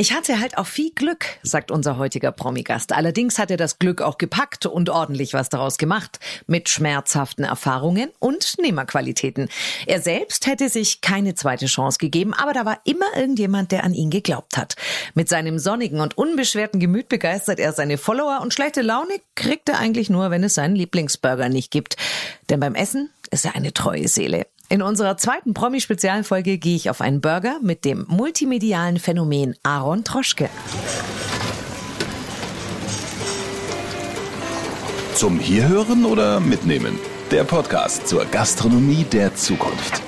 Ich hatte halt auch viel Glück, sagt unser heutiger Promigast. Allerdings hat er das Glück auch gepackt und ordentlich was daraus gemacht. Mit schmerzhaften Erfahrungen und Nehmerqualitäten. Er selbst hätte sich keine zweite Chance gegeben, aber da war immer irgendjemand, der an ihn geglaubt hat. Mit seinem sonnigen und unbeschwerten Gemüt begeistert er seine Follower und schlechte Laune kriegt er eigentlich nur, wenn es seinen Lieblingsburger nicht gibt. Denn beim Essen ist er eine treue Seele. In unserer zweiten Promi-Spezialfolge gehe ich auf einen Burger mit dem multimedialen Phänomen Aaron Troschke. Zum Hierhören oder Mitnehmen? Der Podcast zur Gastronomie der Zukunft.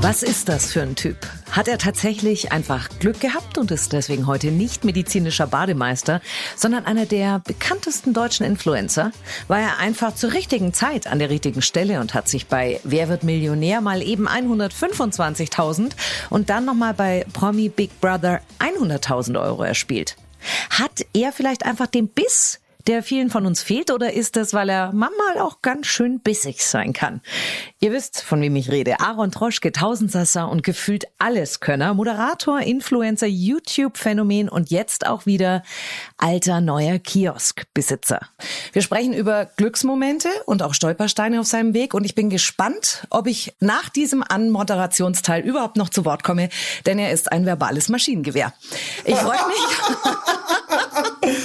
Was ist das für ein Typ? Hat er tatsächlich einfach Glück gehabt und ist deswegen heute nicht medizinischer Bademeister, sondern einer der bekanntesten deutschen Influencer? War er einfach zur richtigen Zeit an der richtigen Stelle und hat sich bei Wer wird Millionär mal eben 125.000 und dann nochmal bei Promi Big Brother 100.000 Euro erspielt? Hat er vielleicht einfach den Biss, der vielen von uns fehlt oder ist es, weil er manchmal auch ganz schön bissig sein kann? Ihr wisst, von wem ich rede. Aaron Troschke, Tausendsasser und gefühlt Alleskönner, Moderator, Influencer, YouTube-Phänomen und jetzt auch wieder alter neuer Kioskbesitzer. Wir sprechen über Glücksmomente und auch Stolpersteine auf seinem Weg und ich bin gespannt, ob ich nach diesem Anmoderationsteil überhaupt noch zu Wort komme, denn er ist ein verbales Maschinengewehr. Ich freue mich.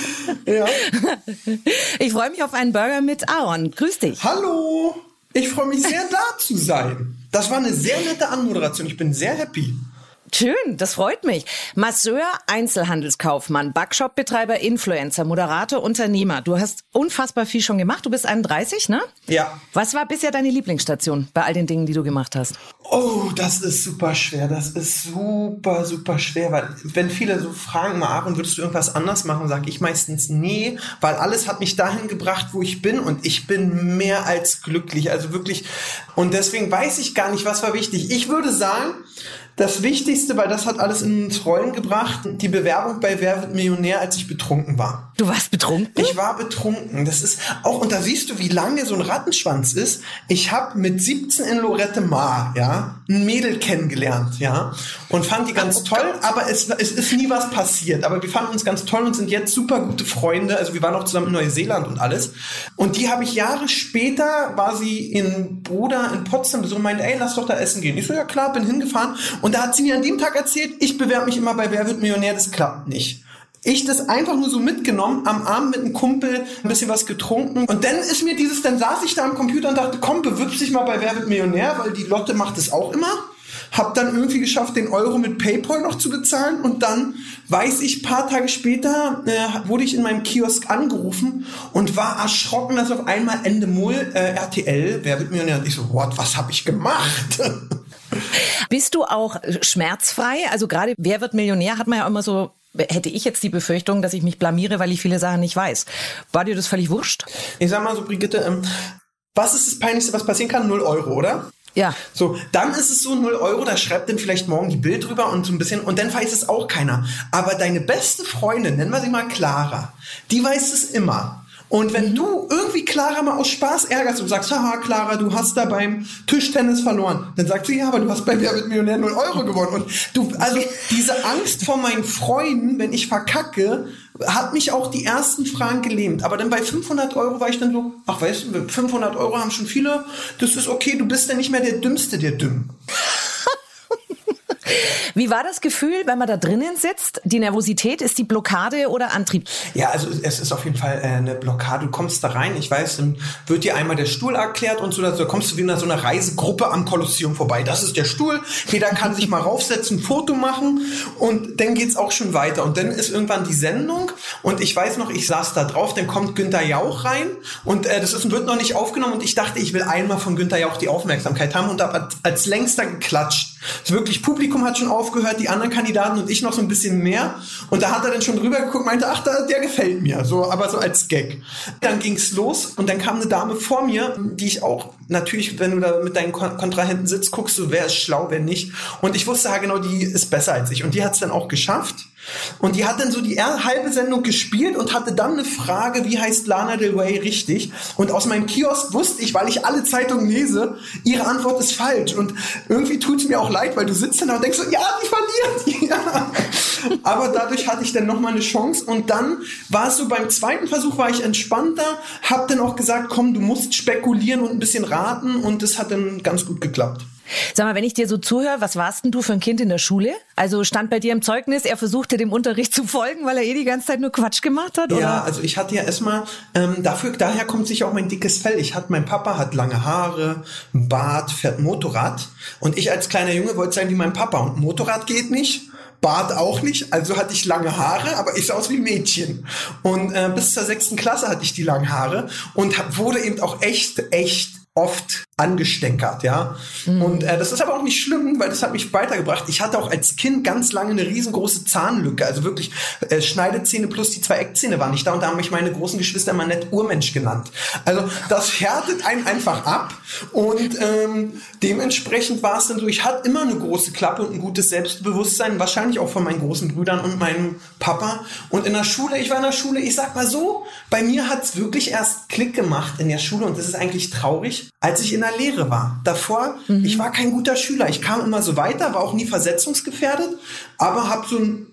ja. Ich freue mich auf einen Burger mit Aaron. Grüß dich. Hallo. Ich freue mich sehr, da zu sein. Das war eine sehr nette Anmoderation. Ich bin sehr happy. Schön, das freut mich. Masseur, Einzelhandelskaufmann, Backshop-Betreiber, Influencer, Moderator, Unternehmer. Du hast unfassbar viel schon gemacht. Du bist 31, ne? Ja. Was war bisher deine Lieblingsstation bei all den Dingen, die du gemacht hast? Oh, das ist super schwer. Das ist super, super schwer. Weil wenn viele so fragen, mal Aaron, würdest du irgendwas anders machen, sage ich meistens nee, weil alles hat mich dahin gebracht, wo ich bin und ich bin mehr als glücklich. Also wirklich. Und deswegen weiß ich gar nicht, was war wichtig. Ich würde sagen, das Wichtigste, weil das hat alles ins Rollen gebracht, die Bewerbung bei Wer wird Millionär, als ich betrunken war. Du warst betrunken? Ich war betrunken. Das ist auch, und da siehst du, wie lange so ein Rattenschwanz ist. Ich habe mit 17 in Lorette Mar, ja, ein Mädel kennengelernt, ja, und fand die ganz oh toll, aber es, es ist nie was passiert. Aber wir fanden uns ganz toll und sind jetzt super gute Freunde. Also wir waren auch zusammen in Neuseeland und alles. Und die habe ich Jahre später, war sie in Bruder in Potsdam so meinte, ey, lass doch da essen gehen. Ich so, ja klar, bin hingefahren. Und da hat sie mir an dem Tag erzählt, ich bewerbe mich immer bei Wer wird Millionär, das klappt nicht ich das einfach nur so mitgenommen, am Abend mit einem Kumpel ein bisschen was getrunken. Und dann ist mir dieses, dann saß ich da am Computer und dachte, komm, bewirb dich mal bei Wer wird Millionär, weil die Lotte macht es auch immer. Hab dann irgendwie geschafft, den Euro mit PayPal noch zu bezahlen und dann weiß ich, paar Tage später äh, wurde ich in meinem Kiosk angerufen und war erschrocken, dass auf einmal Ende Mull äh, RTL, wer wird Millionär? Und ich so, what, was habe ich gemacht? Bist du auch schmerzfrei? Also gerade Wer wird Millionär hat man ja immer so hätte ich jetzt die Befürchtung, dass ich mich blamiere, weil ich viele Sachen nicht weiß. War dir das völlig wurscht? Ich sag mal so, Brigitte, ähm, was ist das Peinlichste, was passieren kann? Null Euro, oder? Ja. So, dann ist es so 0 Euro, da schreibt dann vielleicht morgen die Bild drüber und so ein bisschen, und dann weiß es auch keiner. Aber deine beste Freundin, nennen wir sie mal Clara, die weiß es immer. Und wenn du irgendwie Clara mal aus Spaß ärgerst und sagst, haha, Clara, du hast da beim Tischtennis verloren, dann sagt sie, ja, aber du hast bei Wer wird Millionär 0 Euro gewonnen. Und du, also diese Angst vor meinen Freunden, wenn ich verkacke, hat mich auch die ersten Fragen gelähmt. Aber dann bei 500 Euro war ich dann so, ach weißt du, 500 Euro haben schon viele, das ist okay, du bist ja nicht mehr der Dümmste der Dümm. Wie war das Gefühl, wenn man da drinnen sitzt? Die Nervosität, ist die Blockade oder Antrieb? Ja, also es ist auf jeden Fall äh, eine Blockade. Du kommst da rein, ich weiß, dann wird dir einmal der Stuhl erklärt und so, da kommst du wie in so einer Reisegruppe am Kolosseum vorbei. Das ist der Stuhl, jeder kann sich mal raufsetzen, ein Foto machen und dann geht's auch schon weiter. Und dann ist irgendwann die Sendung und ich weiß noch, ich saß da drauf, dann kommt Günther Jauch rein und äh, das ist, wird noch nicht aufgenommen und ich dachte, ich will einmal von Günther Jauch die Aufmerksamkeit haben und habe als längster geklatscht. Das wirklich Publikum hat schon aufgehört, die anderen Kandidaten und ich noch so ein bisschen mehr. Und da hat er dann schon drüber geguckt, meinte, ach, da, der gefällt mir. So, aber so als Gag. Dann ging's los und dann kam eine Dame vor mir, die ich auch natürlich, wenn du da mit deinen Kontrahenten sitzt, guckst du, wer ist schlau, wer nicht. Und ich wusste ja genau, die ist besser als ich. Und die hat's dann auch geschafft. Und die hat dann so die halbe Sendung gespielt und hatte dann eine Frage, wie heißt Lana Del Rey richtig? Und aus meinem Kiosk wusste ich, weil ich alle Zeitungen lese, ihre Antwort ist falsch. Und irgendwie tut es mir auch leid, weil du sitzt da und denkst so, ja, die verliert. Ja. Aber dadurch hatte ich dann nochmal eine Chance. Und dann war es so, beim zweiten Versuch war ich entspannter, hab dann auch gesagt, komm, du musst spekulieren und ein bisschen raten. Und das hat dann ganz gut geklappt. Sag mal, wenn ich dir so zuhöre, was warst denn du für ein Kind in der Schule? Also stand bei dir im Zeugnis, er versuchte dem Unterricht zu folgen, weil er eh die ganze Zeit nur Quatsch gemacht hat? Oder? Ja, also ich hatte ja erstmal, ähm, dafür, daher kommt sich auch mein dickes Fell. Ich hatte, mein Papa hat lange Haare, Bart, fährt Motorrad. Und ich als kleiner Junge wollte sein wie mein Papa. Und Motorrad geht nicht. Bart auch nicht, also hatte ich lange Haare, aber ich sah aus wie ein Mädchen. Und äh, bis zur sechsten Klasse hatte ich die langen Haare und hab, wurde eben auch echt, echt oft angestänkert, ja. Mhm. Und äh, das ist aber auch nicht schlimm, weil das hat mich weitergebracht. Ich hatte auch als Kind ganz lange eine riesengroße Zahnlücke, also wirklich äh, Schneidezähne plus die zwei Eckzähne waren nicht da und da haben mich meine großen Geschwister immer nett Urmensch genannt. Also das härtet einen einfach ab und ähm, dementsprechend war es dann so, ich hatte immer eine große Klappe und ein gutes Selbstbewusstsein, wahrscheinlich auch von meinen großen Brüdern und meinem Papa. Und in der Schule, ich war in der Schule, ich sag mal so, bei mir hat's wirklich erst Klick gemacht in der Schule und das ist eigentlich traurig, als ich in der der Lehre war. Davor, mhm. ich war kein guter Schüler. Ich kam immer so weiter, war auch nie versetzungsgefährdet, aber habe so einen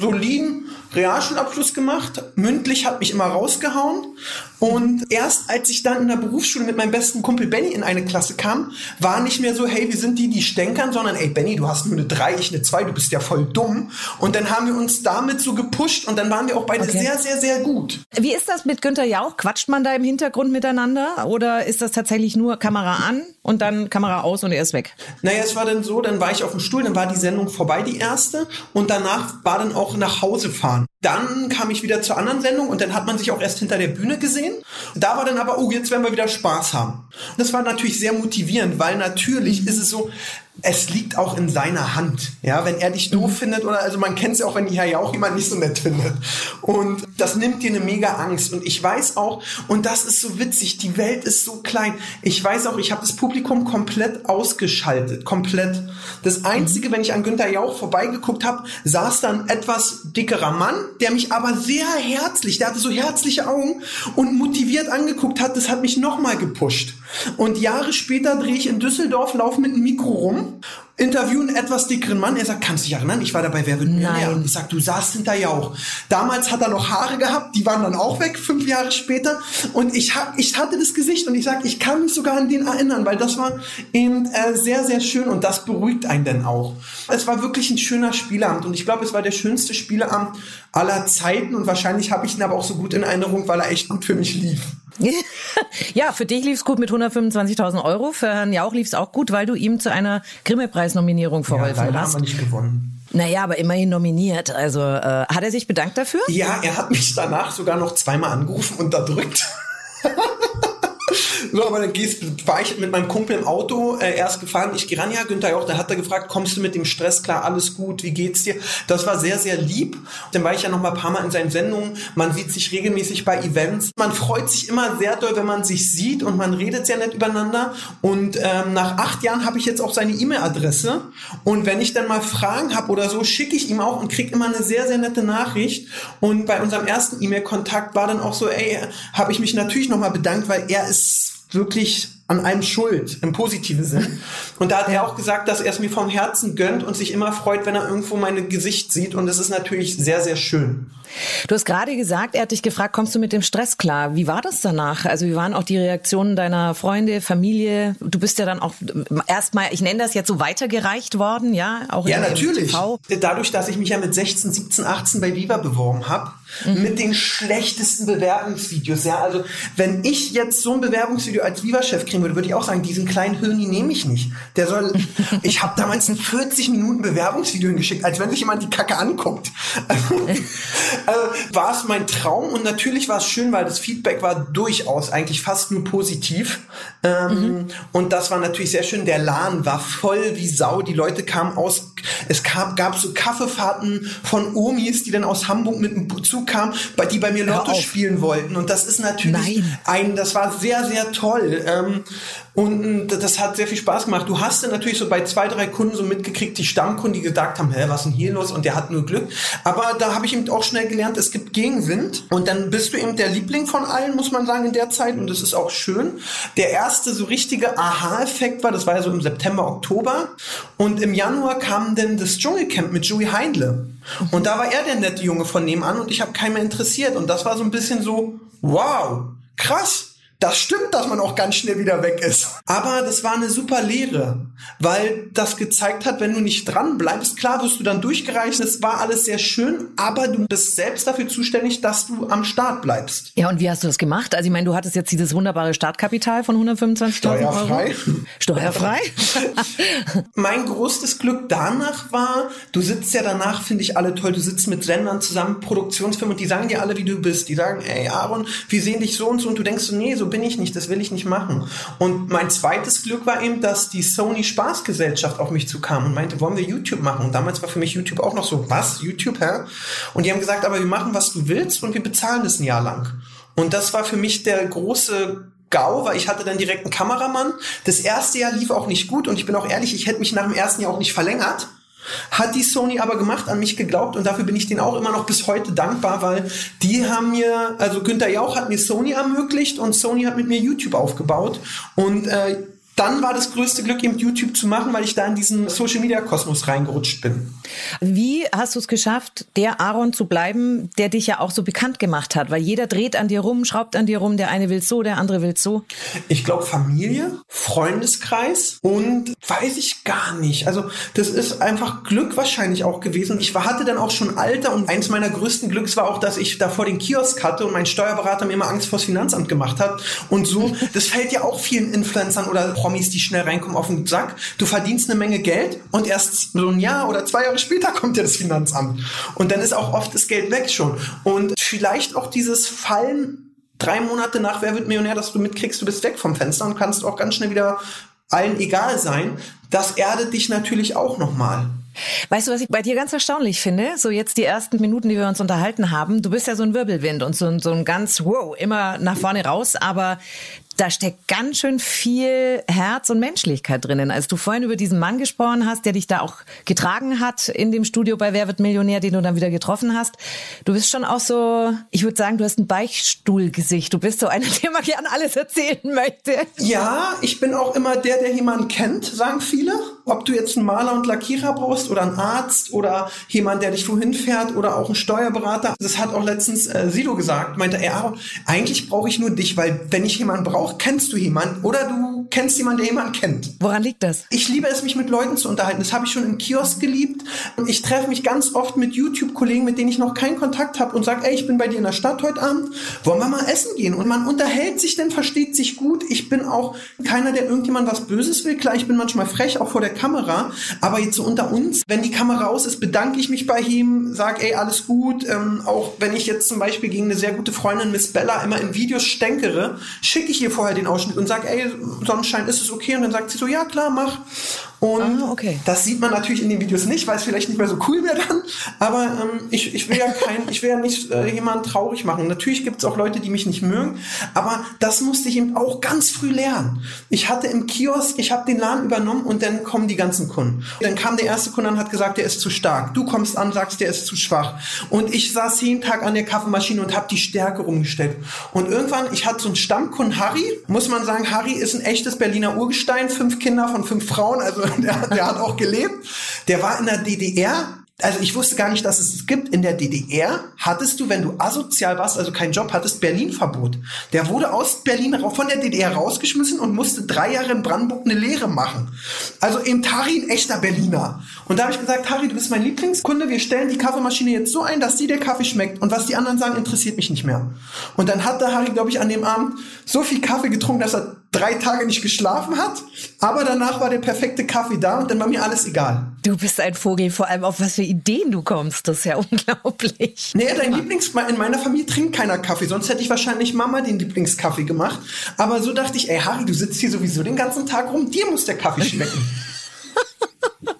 soliden Realschulabschluss gemacht. Mündlich hat mich immer rausgehauen. Und erst als ich dann in der Berufsschule mit meinem besten Kumpel Benny in eine Klasse kam, war nicht mehr so, hey, wir sind die, die stänkern, sondern ey, Benny, du hast nur eine 3, ich eine 2, du bist ja voll dumm. Und dann haben wir uns damit so gepusht und dann waren wir auch beide okay. sehr, sehr, sehr gut. Wie ist das mit Günther Jauch? Quatscht man da im Hintergrund miteinander oder ist das tatsächlich nur Kamera an und dann Kamera aus und er ist weg? Naja, es war dann so, dann war ich auf dem Stuhl, dann war die Sendung vorbei, die erste, und danach war dann auch nach Hause fahren. Dann kam ich wieder zur anderen Sendung und dann hat man sich auch erst hinter der Bühne gesehen. Da war dann aber, oh, jetzt werden wir wieder Spaß haben. Und das war natürlich sehr motivierend, weil natürlich ist es so, es liegt auch in seiner Hand. Ja, wenn er dich doof mhm. findet oder also man kennt es ja auch, wenn Herr auch jemand nicht so nett findet. Und das nimmt dir eine mega Angst. Und ich weiß auch, und das ist so witzig, die Welt ist so klein. Ich weiß auch, ich habe das Publikum komplett ausgeschaltet. Komplett. Das Einzige, mhm. wenn ich an Günther Jauch vorbeigeguckt habe, saß da ein etwas dickerer Mann, der mich aber sehr herzlich, der hatte so herzliche Augen und motiviert angeguckt hat. Das hat mich nochmal gepusht. Und Jahre später drehe ich in Düsseldorf, laufe mit einem Mikro rum interviewen etwas dickeren Mann. Er sagt, kannst du dich erinnern? Ich war dabei, wer wird Millionär? Und ich sag, du saßt hinter Jauch. Damals hat er noch Haare gehabt, die waren dann auch weg, fünf Jahre später. Und ich, hab, ich hatte das Gesicht und ich sag, ich kann mich sogar an den erinnern, weil das war eben äh, sehr, sehr schön und das beruhigt einen dann auch. Es war wirklich ein schöner Spieleabend und ich glaube, es war der schönste Spieleabend aller Zeiten und wahrscheinlich habe ich ihn aber auch so gut in Erinnerung, weil er echt gut für mich lief. ja, für dich lief es gut mit 125.000 Euro. Für Herrn Jauch lief es auch gut, weil du ihm zu einer Grimme-Preis-Nominierung verholfen ja, hast. haben wir nicht gewonnen. Naja, aber immerhin nominiert. Also äh, hat er sich bedankt dafür? Ja, er hat mich danach sogar noch zweimal angerufen und unterdrückt. So, aber dann gehst, war ich mit meinem Kumpel im Auto äh, erst gefahren. Ich gehe ran, ja, Günther auch, da hat er gefragt, kommst du mit dem Stress klar, alles gut, wie geht's dir? Das war sehr, sehr lieb. Dann war ich ja noch mal ein paar Mal in seinen Sendungen. Man sieht sich regelmäßig bei Events. Man freut sich immer sehr doll, wenn man sich sieht und man redet sehr nett übereinander. Und ähm, nach acht Jahren habe ich jetzt auch seine E-Mail-Adresse. Und wenn ich dann mal Fragen habe oder so, schicke ich ihm auch und kriege immer eine sehr, sehr nette Nachricht. Und bei unserem ersten E-Mail-Kontakt war dann auch so, ey, habe ich mich natürlich noch mal bedankt, weil er ist wirklich an einem schuld, im positiven Sinn. Und da hat er auch gesagt, dass er es mir vom Herzen gönnt und sich immer freut, wenn er irgendwo mein Gesicht sieht. Und das ist natürlich sehr, sehr schön. Du hast gerade gesagt, er hat dich gefragt, kommst du mit dem Stress klar? Wie war das danach? Also wie waren auch die Reaktionen deiner Freunde, Familie? Du bist ja dann auch erstmal, ich nenne das jetzt so weitergereicht worden, ja? Auch ja, natürlich. TV. Dadurch, dass ich mich ja mit 16, 17, 18 bei Viva beworben habe, mhm. mit den schlechtesten Bewerbungsvideos, ja. Also wenn ich jetzt so ein Bewerbungsvideo als Viva-Chef kriege, kriegen würde, würde ich auch sagen, diesen kleinen Hirni nehme ich nicht. Der soll, ich habe damals ein 40 Minuten Bewerbungsvideo hingeschickt, als wenn sich jemand die Kacke anguckt. Also, also war es mein Traum und natürlich war es schön, weil das Feedback war durchaus eigentlich fast nur positiv. Ähm, mhm. Und das war natürlich sehr schön. Der Laden war voll wie Sau. Die Leute kamen aus, es gab, gab so Kaffeefahrten von Omis, die dann aus Hamburg mit dem Zug kamen, bei, die bei mir Lotto spielen wollten. Und das ist natürlich Nein. ein, das war sehr, sehr toll. Ähm, und das hat sehr viel Spaß gemacht. Du hast dann natürlich so bei zwei, drei Kunden so mitgekriegt, die Stammkunden, die gesagt haben, hä, was ist denn hier los? Und der hat nur Glück. Aber da habe ich eben auch schnell gelernt, es gibt Gegenwind. Und dann bist du eben der Liebling von allen, muss man sagen, in der Zeit. Und das ist auch schön. Der erste so richtige Aha-Effekt war, das war ja so im September, Oktober. Und im Januar kam dann das Dschungelcamp mit Joey Heindle. Und da war er der nette Junge von nebenan und ich habe keinen mehr interessiert. Und das war so ein bisschen so, wow, krass das stimmt, dass man auch ganz schnell wieder weg ist. Aber das war eine super Lehre, weil das gezeigt hat, wenn du nicht dran bleibst, klar wirst du dann durchgereicht. Es war alles sehr schön, aber du bist selbst dafür zuständig, dass du am Start bleibst. Ja, und wie hast du das gemacht? Also ich meine, du hattest jetzt dieses wunderbare Startkapital von 125.000 Euro. Steuerfrei. Steuerfrei. mein größtes Glück danach war, du sitzt ja danach, finde ich alle toll, du sitzt mit Sendern zusammen, Produktionsfirmen und die sagen dir alle, wie du bist. Die sagen, ey Aaron, wir sehen dich so und so und du denkst so, nee, so bin ich nicht, das will ich nicht machen. Und mein zweites Glück war eben, dass die Sony Spaßgesellschaft auf mich zukam und meinte, wollen wir YouTube machen? Und damals war für mich YouTube auch noch so, was? YouTube, hä? Und die haben gesagt, aber wir machen, was du willst und wir bezahlen es ein Jahr lang. Und das war für mich der große GAU, weil ich hatte dann direkt einen Kameramann. Das erste Jahr lief auch nicht gut und ich bin auch ehrlich, ich hätte mich nach dem ersten Jahr auch nicht verlängert. Hat die Sony aber gemacht, an mich geglaubt und dafür bin ich denen auch immer noch bis heute dankbar, weil die haben mir, also Günther Jauch hat mir Sony ermöglicht und Sony hat mit mir YouTube aufgebaut und äh, dann war das größte Glück, eben YouTube zu machen, weil ich da in diesen Social Media Kosmos reingerutscht bin. Wie hast du es geschafft, der Aaron zu bleiben, der dich ja auch so bekannt gemacht hat? Weil jeder dreht an dir rum, schraubt an dir rum, der eine will so, der andere will so. Ich glaube Familie, Freundeskreis und weiß ich gar nicht. Also das ist einfach Glück wahrscheinlich auch gewesen. Ich hatte dann auch schon Alter und eins meiner größten Glücks war auch, dass ich da vor den Kiosk hatte und mein Steuerberater mir immer Angst vors Finanzamt gemacht hat. Und so, das fällt ja auch vielen Influencern oder Promis, die schnell reinkommen, auf den Sack. Du verdienst eine Menge Geld und erst so ein Jahr oder zwei Jahre später kommt ja das Finanzamt. Und dann ist auch oft das Geld weg schon. Und vielleicht auch dieses Fallen drei Monate nach Wer wird Millionär, dass du mitkriegst, du bist weg vom Fenster und kannst auch ganz schnell wieder allen egal sein. Das erdet dich natürlich auch nochmal. Weißt du, was ich bei dir ganz erstaunlich finde? So jetzt die ersten Minuten, die wir uns unterhalten haben. Du bist ja so ein Wirbelwind und so, so ein ganz, wow, immer nach vorne raus. Aber da steckt ganz schön viel Herz und Menschlichkeit drinnen. Als du vorhin über diesen Mann gesprochen hast, der dich da auch getragen hat in dem Studio bei Wer wird Millionär, den du dann wieder getroffen hast. Du bist schon auch so, ich würde sagen, du hast ein Beichtstuhlgesicht. Du bist so einer, der mal gern alles erzählen möchte. Ja, ich bin auch immer der, der jemanden kennt, sagen viele. Ob du jetzt einen Maler und Lackierer brauchst oder einen Arzt oder jemand, der dich wohin fährt oder auch einen Steuerberater. Das hat auch letztens äh, Sido gesagt, meinte er, eigentlich brauche ich nur dich, weil wenn ich jemanden brauche, auch, kennst du jemanden oder du kennst jemanden, der jemanden kennt. Woran liegt das? Ich liebe es, mich mit Leuten zu unterhalten. Das habe ich schon im Kiosk geliebt. Ich treffe mich ganz oft mit YouTube-Kollegen, mit denen ich noch keinen Kontakt habe und sage, ey, ich bin bei dir in der Stadt heute Abend, wollen wir mal essen gehen? Und man unterhält sich dann, versteht sich gut. Ich bin auch keiner, der irgendjemand was Böses will. Klar, ich bin manchmal frech, auch vor der Kamera, aber jetzt so unter uns, wenn die Kamera aus ist, bedanke ich mich bei ihm, sage, ey, alles gut. Ähm, auch wenn ich jetzt zum Beispiel gegen eine sehr gute Freundin, Miss Bella, immer in Videos stänkere, schicke ich ihr vorher den Ausschnitt und sage, ey, Sonnenschein, ist es okay? Und dann sagt sie so, ja klar, mach. Und ah, okay. das sieht man natürlich in den Videos nicht, weil es vielleicht nicht mehr so cool wäre dann. Aber ähm, ich, ich will ja kein, ich will ja nicht äh, jemanden traurig machen. Natürlich gibt es auch Leute, die mich nicht mögen, aber das musste ich eben auch ganz früh lernen. Ich hatte im Kiosk, ich habe den Laden übernommen und dann kommen die ganzen Kunden. Dann kam der erste Kunde und hat gesagt, der ist zu stark. Du kommst an, sagst, der ist zu schwach. Und ich saß jeden Tag an der Kaffeemaschine und habe die Stärke rumgestellt. Und irgendwann, ich hatte so einen Stammkunden, Harry, muss man sagen, Harry ist ein echtes Berliner Urgestein, fünf Kinder von fünf Frauen, also der, der hat auch gelebt. Der war in der DDR also ich wusste gar nicht, dass es es gibt. In der DDR hattest du, wenn du asozial warst, also keinen Job hattest, Berlin-Verbot. Der wurde aus Berlin von der DDR rausgeschmissen und musste drei Jahre in Brandenburg eine Lehre machen. Also eben Tari ein echter Berliner. Und da habe ich gesagt, Tari, du bist mein Lieblingskunde, wir stellen die Kaffeemaschine jetzt so ein, dass dir der Kaffee schmeckt. Und was die anderen sagen, interessiert mich nicht mehr. Und dann hat der Harry, glaube ich, an dem Abend so viel Kaffee getrunken, dass er drei Tage nicht geschlafen hat. Aber danach war der perfekte Kaffee da und dann war mir alles egal. Du bist ein Vogel, vor allem auf was für Ideen du kommst. Das ist ja unglaublich. Nee, dein Lieblings, in meiner Familie trinkt keiner Kaffee. Sonst hätte ich wahrscheinlich Mama den Lieblingskaffee gemacht. Aber so dachte ich, ey Harry, du sitzt hier sowieso den ganzen Tag rum. Dir muss der Kaffee schmecken.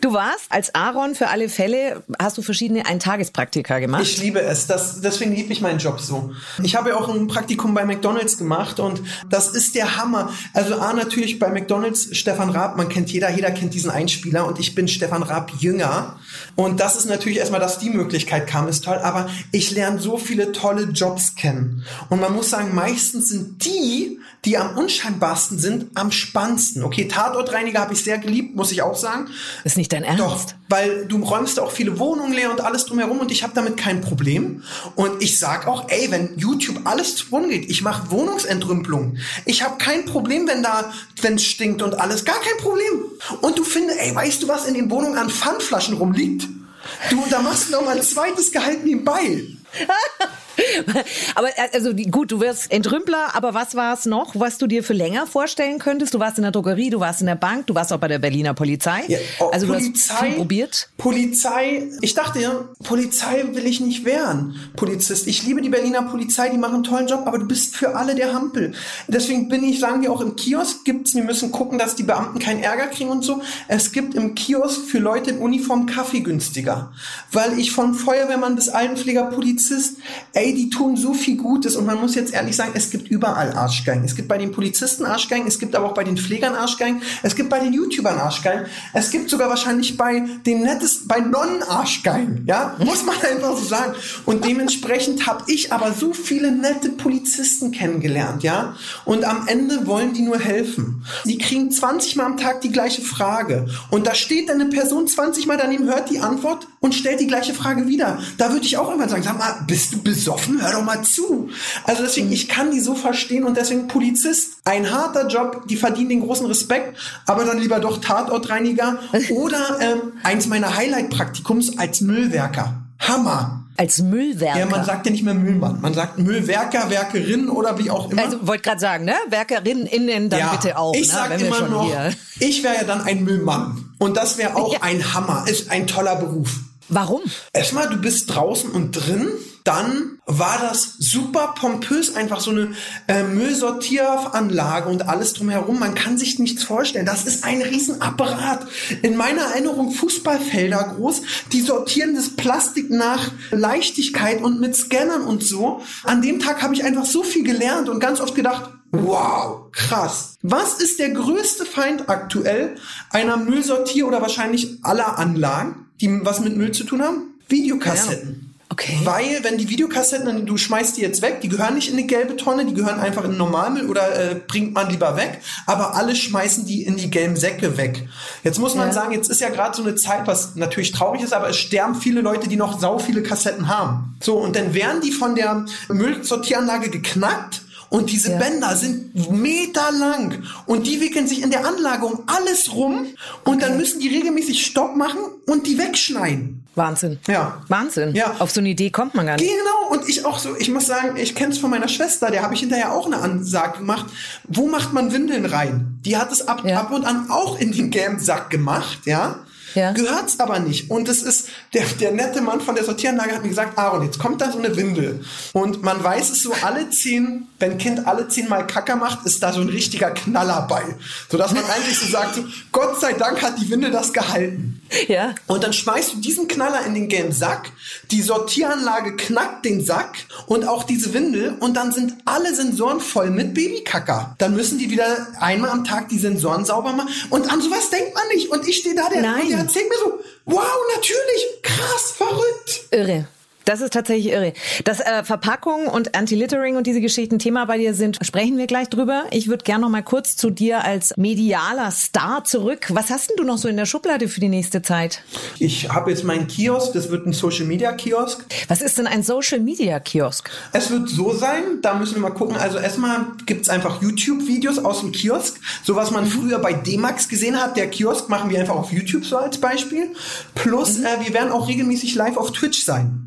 Du warst als Aaron für alle Fälle, hast du verschiedene Eintagespraktika gemacht? Ich liebe es. Das, deswegen liebe ich meinen Job so. Ich habe auch ein Praktikum bei McDonalds gemacht und das ist der Hammer. Also A, natürlich bei McDonalds Stefan Raab, man kennt jeder, jeder kennt diesen Einspieler und ich bin Stefan Raab Jünger. Und das ist natürlich erstmal, dass die Möglichkeit kam, ist toll. Aber ich lerne so viele tolle Jobs kennen. Und man muss sagen, meistens sind die, die am unscheinbarsten sind, am spannendsten. Okay, Tatortreiniger habe ich sehr geliebt, muss ich auch sagen. Ist nicht dein Ernst? Doch, weil du räumst auch viele Wohnungen leer und alles drumherum und ich habe damit kein Problem. Und ich sag auch, ey, wenn YouTube alles zugrunde geht, ich mache Wohnungsentrümpelung. Ich habe kein Problem, wenn da, wenn es stinkt und alles, gar kein Problem. Und du findest, ey, weißt du, was in den Wohnungen an Pfandflaschen rumliegt? Du, da machst du noch mal ein zweites Gehalt nebenbei. aber äh, also gut, du wirst Entrümpler, aber was war es noch, was du dir für länger vorstellen könntest? Du warst in der Drogerie, du warst in der Bank, du warst auch bei der Berliner Polizei. Ja, oh, also Polizei, du hast probiert. Polizei, ich dachte ja, Polizei will ich nicht werden, Polizist. Ich liebe die Berliner Polizei, die machen einen tollen Job, aber du bist für alle der Hampel. Deswegen bin ich, sagen wir auch im Kiosk gibt's, wir müssen gucken, dass die Beamten keinen Ärger kriegen und so. Es gibt im Kiosk für Leute in Uniform Kaffee günstiger. Weil ich von Feuerwehrmann bis Altenpfleger Polizist, ey, die tun so viel Gutes und man muss jetzt ehrlich sagen, es gibt überall Arschgeigen. Es gibt bei den Polizisten Arschgeigen, es gibt aber auch bei den Pflegern Arschgeigen, es gibt bei den YouTubern Arschgeigen, es gibt sogar wahrscheinlich bei den nettesten, bei Nonnen Arschgeigen, ja, muss man einfach so sagen. Und dementsprechend habe ich aber so viele nette Polizisten kennengelernt, ja, und am Ende wollen die nur helfen. Die kriegen 20 Mal am Tag die gleiche Frage und da steht eine Person 20 Mal daneben, hört die Antwort und stellt die gleiche Frage wieder. Da würde ich auch irgendwann sagen, sag mal, bist du besoffen? Hör doch mal zu. Also deswegen, ich kann die so verstehen und deswegen Polizist, ein harter Job, die verdienen den großen Respekt, aber dann lieber doch Tatortreiniger oder ähm, eins meiner Highlight-Praktikums als Müllwerker. Hammer. Als Müllwerker. Ja, man sagt ja nicht mehr Müllmann. Man sagt Müllwerker, Werkerin oder wie auch immer. Also wollte gerade sagen, ne? Werkerin innen dann ja, bitte auch. Ich ne? sag immer noch, hier. ich wäre ja dann ein Müllmann. Und das wäre auch ja. ein Hammer. Ist ein toller Beruf. Warum? Erstmal, du bist draußen und drin. Dann war das super pompös, einfach so eine äh, Müllsortieranlage und alles drumherum. Man kann sich nichts vorstellen. Das ist ein Riesenapparat. In meiner Erinnerung Fußballfelder groß. Die sortieren das Plastik nach Leichtigkeit und mit Scannern und so. An dem Tag habe ich einfach so viel gelernt und ganz oft gedacht, Wow, krass. Was ist der größte Feind aktuell einer Müllsortier- oder wahrscheinlich aller Anlagen, die was mit Müll zu tun haben? Videokassetten. Okay. Weil, wenn die Videokassetten, du schmeißt die jetzt weg, die gehören nicht in eine gelbe Tonne, die gehören einfach in Normalmüll oder äh, bringt man lieber weg, aber alle schmeißen die in die gelben Säcke weg. Jetzt muss man ja. sagen, jetzt ist ja gerade so eine Zeit, was natürlich traurig ist, aber es sterben viele Leute, die noch sau viele Kassetten haben. So, und dann werden die von der Müllsortieranlage geknackt und diese ja. Bänder sind meterlang und die wickeln sich in der Anlage um alles rum und okay. dann müssen die regelmäßig Stopp machen und die wegschneiden. Wahnsinn. Ja. Wahnsinn. Ja. Auf so eine Idee kommt man gar nicht. Genau. Und ich auch so, ich muss sagen, ich kenne es von meiner Schwester, der habe ich hinterher auch eine Ansage gemacht. Wo macht man Windeln rein? Die hat es ab, ja. ab und an auch in den gelben Sack gemacht, ja ja. gehört's aber nicht. Und es ist, der, der nette Mann von der Sortieranlage hat mir gesagt, Aaron, jetzt kommt da so eine Windel. Und man weiß es so, alle zehn, wenn ein Kind alle zehn Mal Kacker macht, ist da so ein richtiger Knaller bei. Sodass man eigentlich so sagt, so, Gott sei Dank hat die Windel das gehalten. Ja. Und dann schmeißt du diesen Knaller in den gelben Sack, die Sortieranlage knackt den Sack und auch diese Windel und dann sind alle Sensoren voll mit Babykacker. Dann müssen die wieder einmal am Tag die Sensoren sauber machen. Und an sowas denkt man nicht. Und ich stehe da, der, Nein. der erzählt mir so, wow, natürlich, krass, verrückt. Irre. Das ist tatsächlich irre. Dass äh, Verpackung und Anti-Littering und diese Geschichten Thema bei dir sind, sprechen wir gleich drüber. Ich würde gerne noch mal kurz zu dir als medialer Star zurück. Was hast denn du noch so in der Schublade für die nächste Zeit? Ich habe jetzt meinen Kiosk, das wird ein Social Media Kiosk. Was ist denn ein Social Media Kiosk? Es wird so sein, da müssen wir mal gucken. Also erstmal gibt's einfach YouTube-Videos aus dem Kiosk, so was man früher bei D-Max gesehen hat. Der Kiosk machen wir einfach auf YouTube so als Beispiel. Plus, mhm. äh, wir werden auch regelmäßig live auf Twitch sein.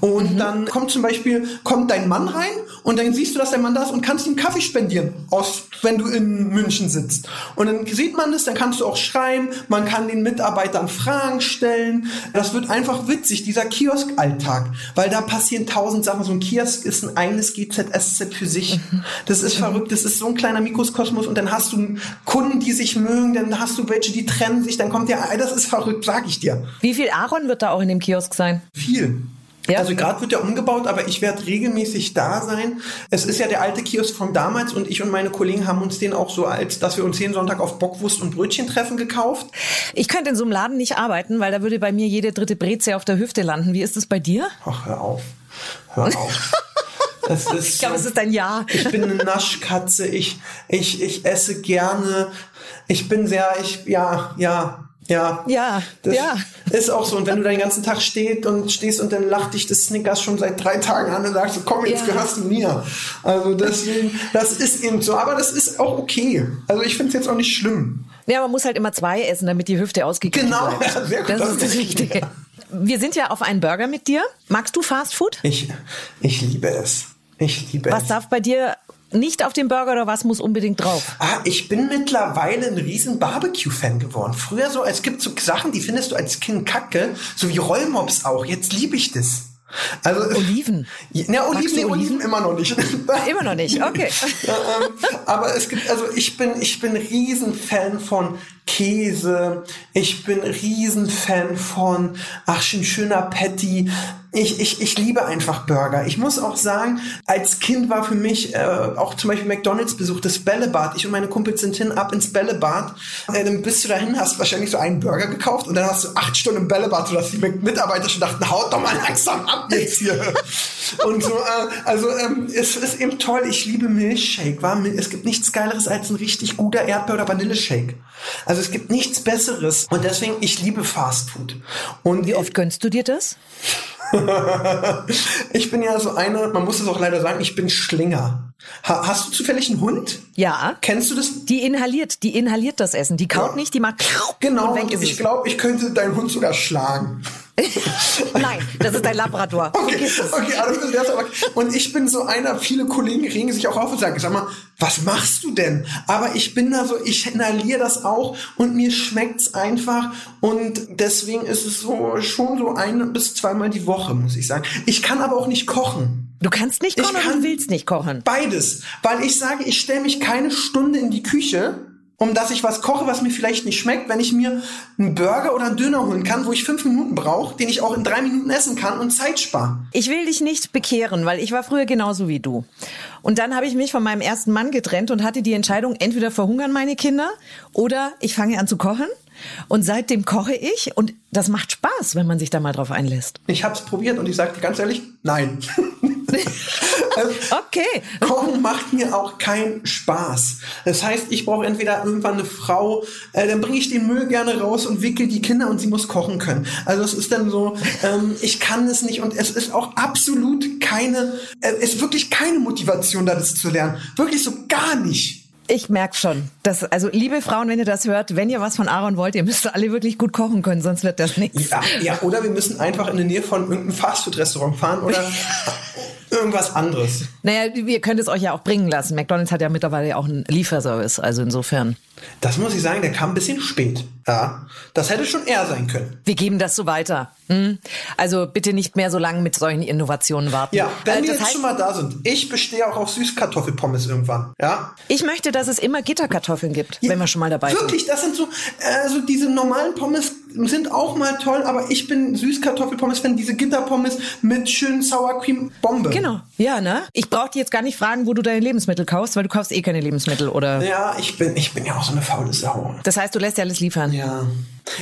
Und mhm. dann kommt zum Beispiel, kommt dein Mann rein und dann siehst du, dass dein Mann da ist und kannst ihm Kaffee spendieren, aus, wenn du in München sitzt. Und dann sieht man das, dann kannst du auch schreiben, man kann den Mitarbeitern Fragen stellen. Das wird einfach witzig, dieser Kiosk-Alltag, weil da passieren tausend Sachen. So ein Kiosk ist ein eigenes GZSZ für sich. Mhm. Das ist mhm. verrückt, das ist so ein kleiner Mikrokosmos und dann hast du Kunden, die sich mögen, dann hast du welche, die trennen sich, dann kommt der, das ist verrückt, sag ich dir. Wie viel Aaron wird da auch in dem Kiosk sein? Viel. Ja. Also gerade wird er umgebaut, aber ich werde regelmäßig da sein. Es ist ja der alte Kiosk von damals und ich und meine Kollegen haben uns den auch so als, dass wir uns jeden Sonntag auf Bockwurst und Brötchen treffen gekauft. Ich könnte in so einem Laden nicht arbeiten, weil da würde bei mir jede dritte Breze auf der Hüfte landen. Wie ist es bei dir? Ach, hör auf. Hör auf. Das ist ich glaube, es ist ein Ja. Ich bin eine Naschkatze. Ich, ich, ich esse gerne. Ich bin sehr, ich, ja, ja, ja. Ja. Das ja. ist auch so. Und wenn du den ganzen Tag stehst und stehst und dann lacht dich das Snickers schon seit drei Tagen an und sagst, so, komm, jetzt ja. gehörst du mir. Also deswegen, das ist eben so. Aber das ist auch okay. Also ich finde es jetzt auch nicht schlimm. Ja, man muss halt immer zwei essen, damit die Hüfte ausgeglichen genau. bleibt. Genau, sehr gut. Das, das ist das Richtige. Wir sind ja auf einen Burger mit dir. Magst du Fast Food? Ich, ich liebe es. Ich liebe Was es. darf bei dir nicht auf dem Burger oder was muss unbedingt drauf? Ah, ich bin mittlerweile ein riesen Barbecue-Fan geworden. Früher so, es gibt so Sachen, die findest du als Kind kacke, so wie Rollmops auch. Jetzt liebe ich das. Also, Oliven. Ja, Oliven, nee, Oliven? Oliven immer noch nicht. immer noch nicht, okay. ja, ähm, aber es gibt, also ich bin, ich bin Riesenfan von Käse. Ich bin Riesenfan von, ach, schön schöner Patty. Ich, ich, ich liebe einfach Burger. Ich muss auch sagen, als Kind war für mich äh, auch zum Beispiel McDonalds Besuch, das Bällebad. Ich und meine Kumpels sind hin, ab ins Bällebad. Äh, dann bist du dahin, hast wahrscheinlich so einen Burger gekauft und dann hast du acht Stunden im Bällebad, sodass die Mitarbeiter schon dachten, haut doch mal langsam ab jetzt hier. und so, äh, also ähm, es ist eben toll. Ich liebe Milchshake. War, es gibt nichts Geileres als ein richtig guter Erdbeer- oder Vanilleshake. Also es gibt nichts Besseres. Und deswegen, ich liebe Fast Food. Und wie oft gönnst du dir das? ich bin ja so eine, man muss es auch leider sagen, ich bin Schlinger. Ha hast du zufällig einen Hund? Ja. Kennst du das? Die inhaliert, die inhaliert das Essen. Die kaut ja. nicht, die macht genau. Und weg ist ich glaube, ich könnte deinen Hund sogar schlagen. Nein, das ist ein Labrador. Okay, okay, das aber, und ich bin so einer, viele Kollegen regen sich auch auf und sagen, sag mal, was machst du denn? Aber ich bin da so, ich inhaliere das auch und mir schmeckt's einfach und deswegen ist es so schon so ein bis zweimal die Woche, muss ich sagen. Ich kann aber auch nicht kochen. Du kannst nicht kochen ich kann oder du willst nicht kochen? Beides, weil ich sage, ich stelle mich keine Stunde in die Küche um dass ich was koche, was mir vielleicht nicht schmeckt, wenn ich mir einen Burger oder einen Döner holen kann, wo ich fünf Minuten brauche, den ich auch in drei Minuten essen kann und Zeit spare. Ich will dich nicht bekehren, weil ich war früher genauso wie du. Und dann habe ich mich von meinem ersten Mann getrennt und hatte die Entscheidung, entweder verhungern meine Kinder oder ich fange an zu kochen. Und seitdem koche ich und das macht Spaß, wenn man sich da mal drauf einlässt. Ich habe es probiert und ich dir ganz ehrlich, nein. okay. Kochen macht mir auch keinen Spaß. Das heißt, ich brauche entweder irgendwann eine Frau, äh, dann bringe ich den Müll gerne raus und wickel die Kinder und sie muss kochen können. Also es ist dann so, ähm, ich kann es nicht und es ist auch absolut keine, äh, es ist wirklich keine Motivation, da das zu lernen. Wirklich so gar nicht. Ich merke schon. Dass, also, liebe Frauen, wenn ihr das hört, wenn ihr was von Aaron wollt, ihr müsst alle wirklich gut kochen können, sonst wird das nichts. Ja, ja, oder wir müssen einfach in der Nähe von irgendeinem Fastfood-Restaurant fahren oder irgendwas anderes. Naja, ihr könnt es euch ja auch bringen lassen. McDonalds hat ja mittlerweile auch einen Lieferservice, also insofern. Das muss ich sagen, der kam ein bisschen spät. Ja, das hätte schon eher sein können. Wir geben das so weiter. Hm? Also bitte nicht mehr so lange mit solchen Innovationen warten. Ja, wenn äh, wir jetzt heißt, schon mal da sind. Ich bestehe auch auf Süßkartoffelpommes irgendwann. Ja. Ich möchte, dass es immer Gitterkartoffeln gibt, ja, wenn wir schon mal dabei wirklich, sind. Wirklich, das sind so, also diese normalen Pommes sind auch mal toll, aber ich bin Süßkartoffelpommes-Fan. Diese Gitterpommes mit schönen Sour Cream Bombe. Genau, ja, ne? Ich brauche dir jetzt gar nicht fragen, wo du deine Lebensmittel kaufst, weil du kaufst eh keine Lebensmittel, oder? Ja, ich bin, ich bin ja auch so eine faule Sau. Das heißt, du lässt ja alles liefern. Ja.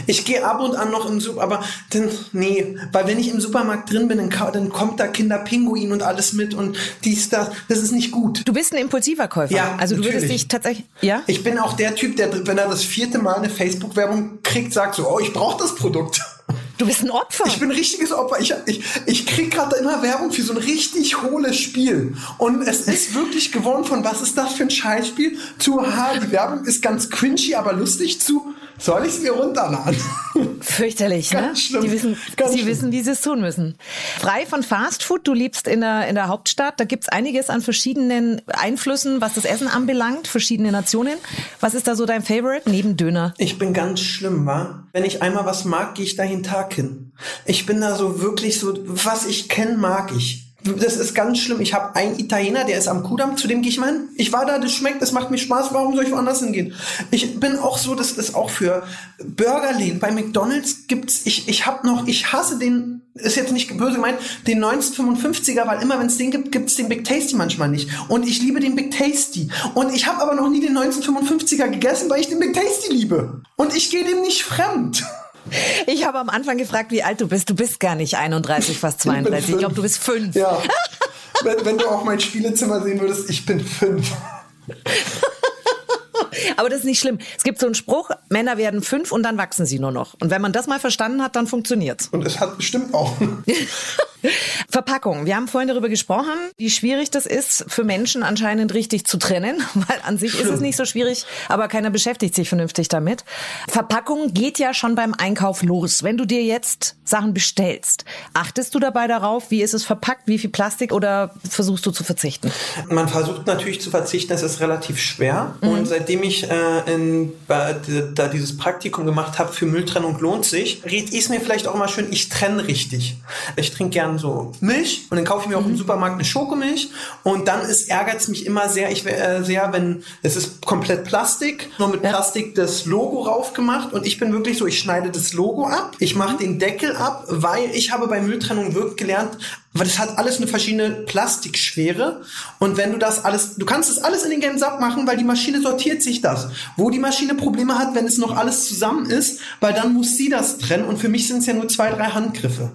Ich gehe ab und an noch im Super, aber dann, nee, weil wenn ich im Supermarkt drin bin, dann, dann kommt da Kinderpinguin und alles mit und dies, das, das ist nicht gut. Du bist ein impulsiver Käufer. Ja, also du würdest dich tatsächlich, ja? Ich bin auch der Typ, der, wenn er das vierte Mal eine Facebook-Werbung kriegt, sagt so, oh, ich brauche das Produkt. Du bist ein Opfer. Ich bin ein richtiges Opfer. Ich, ich, ich krieg gerade immer Werbung für so ein richtig hohles Spiel. Und es ist wirklich geworden von, was ist das für ein Scheißspiel? Zu, ha, die Werbung ist ganz cringy, aber lustig zu, soll ich es mir runterladen? Fürchterlich, ne? Ganz schlimm. Die wissen, Ganz sie schlimm. wissen, wie sie es tun müssen. Frei von Fastfood, du lebst in der, in der Hauptstadt, da gibt's einiges an verschiedenen Einflüssen, was das Essen anbelangt, verschiedene Nationen. Was ist da so dein Favorite neben Döner? Ich bin ganz schlimm, wa? Wenn ich einmal was mag, gehe ich da jeden Tag hin. Ich bin da so wirklich so, was ich kenne, mag ich. Das ist ganz schlimm. Ich habe einen Italiener, der ist am Kudamm, zu dem gehe ich mal hin. Ich war da, das schmeckt, das macht mir Spaß, warum soll ich woanders hingehen? Ich bin auch so, das ist auch für Burgerläden. Bei McDonalds gibt's, ich, ich habe noch, ich hasse den, ist jetzt nicht böse gemeint, den 1955er, weil immer wenn es den gibt, gibt's den Big Tasty manchmal nicht. Und ich liebe den Big Tasty. Und ich habe aber noch nie den 1955er gegessen, weil ich den Big Tasty liebe. Und ich gehe dem nicht fremd. Ich habe am Anfang gefragt, wie alt du bist. Du bist gar nicht 31, fast 32. Ich, glaube, du bist fünf. Ja. wenn, wenn du auch mein Spielezimmer sehen würdest, ich bin fünf. Aber das ist nicht schlimm. Es gibt so einen Spruch, Männer werden fünf und dann wachsen sie nur noch. Und wenn man das mal verstanden hat, dann funktioniert's. Und es hat bestimmt auch. Verpackung. Wir haben vorhin darüber gesprochen, wie schwierig das ist, für Menschen anscheinend richtig zu trennen, weil an sich ist es nicht so schwierig, aber keiner beschäftigt sich vernünftig damit. Verpackung geht ja schon beim Einkauf los. Wenn du dir jetzt Sachen bestellst, achtest du dabei darauf, wie ist es verpackt, wie viel Plastik oder versuchst du zu verzichten? Man versucht natürlich zu verzichten, es ist relativ schwer. Und seitdem ich äh, in, äh, da dieses Praktikum gemacht habe für Mülltrennung lohnt sich, rät ich es mir vielleicht auch immer schön, ich trenne richtig. Ich trinke gern so Milch und dann kaufe ich mir auch im Supermarkt eine Schokomilch und dann ärgert es mich immer sehr, ich äh, sehr, wenn es ist komplett Plastik, nur mit Plastik das Logo rauf gemacht und ich bin wirklich so, ich schneide das Logo ab, ich mache den Deckel ab, weil ich habe bei Mülltrennung wirklich gelernt, weil das hat alles eine verschiedene Plastikschwere und wenn du das alles, du kannst das alles in den gelben Sack machen, weil die Maschine sortiert sich das. Wo die Maschine Probleme hat, wenn es noch alles zusammen ist, weil dann muss sie das trennen und für mich sind es ja nur zwei, drei Handgriffe.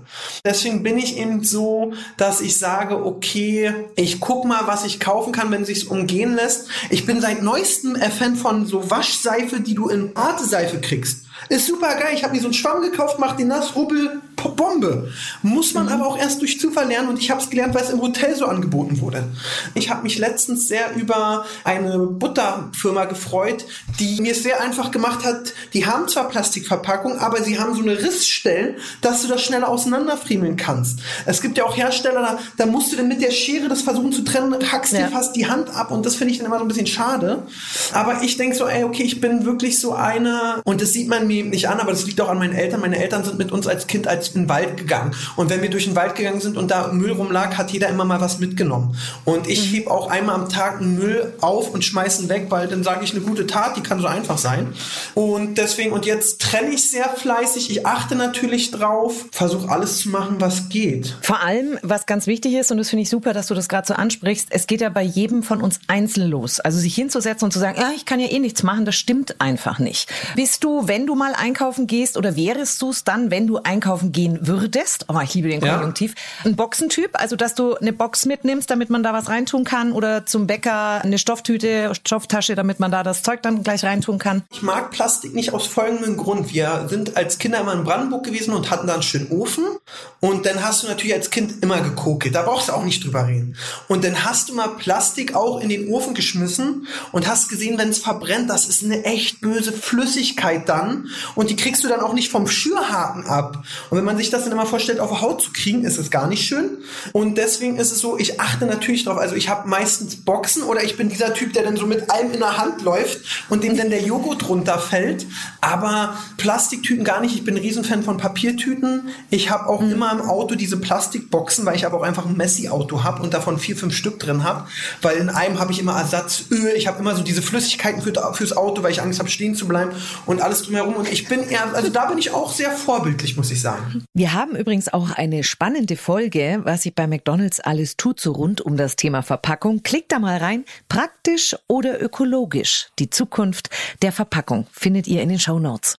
Deswegen bin ich eben so, dass ich sage, okay, ich guck mal, was ich kaufen kann, wenn sich's umgehen lässt. Ich bin seit neuestem Fan von so Waschseife, die du in Arteseife kriegst. Ist super geil. Ich habe mir so einen Schwamm gekauft, mach den nass, rubbel, Bombe. Muss man aber auch erst durch Zufall lernen und ich habe es gelernt, weil es im Hotel so angeboten wurde. Ich habe mich letztens sehr über eine Butterfirma gefreut, die mir es sehr einfach gemacht hat. Die haben zwar Plastikverpackung, aber sie haben so eine Rissstellen, dass du das schneller auseinanderfriemeln kannst. Es gibt ja auch Hersteller, da, da musst du dann mit der Schere das versuchen zu trennen, hackst Ja. dir fast die Hand ab und das finde ich dann immer so ein bisschen schade. Aber ich denke so, ey, okay, ich bin wirklich so eine und das sieht man mir nicht an, aber das liegt auch an meinen Eltern. Meine Eltern sind mit uns als Kind als in den Wald gegangen und wenn wir durch den Wald gegangen sind und da Müll rumlag, hat jeder immer mal was mitgenommen. Und ich heb auch einmal am Tag einen Müll auf und schmeiß ihn weg, weil dann sage ich eine gute Tat, die kann so einfach sein. Und deswegen und jetzt trenne ich sehr fleißig. Ich achte natürlich drauf, versuche alles zu machen, was geht. Vor allem, was ganz wichtig ist, und das finde ich super, dass du das gerade so ansprichst, es geht ja bei jedem von uns einzeln los. Also sich hinzusetzen und zu sagen, ja, ich kann ja eh nichts machen, das stimmt einfach nicht. Bist du, wenn du mal einkaufen gehst oder wärest du es dann, wenn du einkaufen gehen würdest, oh, ich liebe den Ja. Konjunktiv, ein Boxentyp, also dass du eine Box mitnimmst, damit man da was reintun kann oder zum Bäcker eine Stofftüte, Stofftasche, damit man da das Zeug dann gleich reintun kann. Ich mag Plastik nicht aus folgendem Grund. Wir sind als Kinder immer in Brandenburg gewesen und hatten da einen schönen Ofen. Und dann hast du natürlich als Kind immer gekokelt. Da brauchst du auch nicht drüber reden. Und dann hast du mal Plastik auch in den Ofen geschmissen und hast gesehen, wenn es verbrennt, das ist eine echt böse Flüssigkeit dann. Und die kriegst du dann auch nicht vom Schürhaken ab. Und wenn man sich das dann immer vorstellt, auf die Haut zu kriegen, ist es gar nicht schön. Und deswegen ist es so, ich achte natürlich drauf. Also ich habe meistens Boxen oder ich bin dieser Typ, der dann so mit allem in der Hand läuft und dem dann der Joghurt runterfällt. Aber Plastiktüten gar nicht. Ich bin ein Riesenfan von Papiertüten. Ich habe auch immer im Auto diese Plastikboxen, weil ich aber auch einfach ein Messi-Auto habe und davon vier, fünf Stück drin habe. Weil in einem habe ich immer Ersatzöl. Ich habe immer so diese Flüssigkeiten für, fürs Auto, weil ich Angst habe, stehen zu bleiben und alles drumherum. Und ich bin eher, also da bin ich auch sehr vorbildlich, muss ich sagen. Wir haben übrigens auch eine spannende Folge, was sich bei McDonald's alles tut, so rund um das Thema Verpackung. Klickt da mal rein. Praktisch oder ökologisch? Die Zukunft der Verpackung findet ihr in den Show Notes.